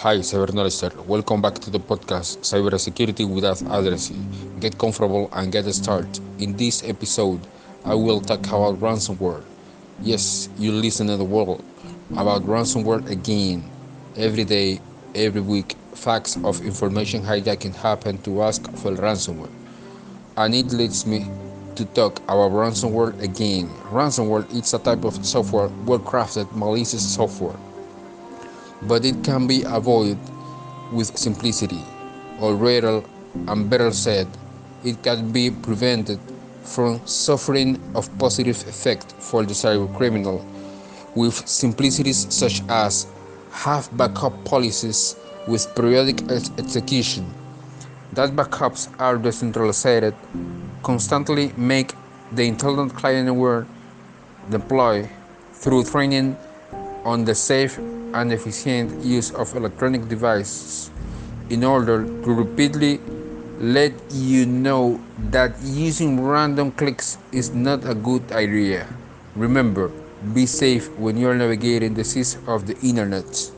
Hi, Cyber Cyberknowledge. Welcome back to the podcast Cybersecurity Without Addressing. Get comfortable and get started. In this episode, I will talk about ransomware. Yes, you listen to the world about ransomware again. Every day, every week, facts of information hijacking happen to ask for ransomware. And it leads me to talk about ransomware again. Ransomware is a type of software, well crafted, malicious software but it can be avoided with simplicity, or rather, and better said, it can be prevented from suffering of positive effect for the cyber criminal with simplicities such as have backup policies with periodic execution. That backups are decentralized, constantly make the intelligent client aware, deploy through training on the safe and efficient use of electronic devices in order to repeatedly let you know that using random clicks is not a good idea. Remember, be safe when you are navigating the seas of the internet.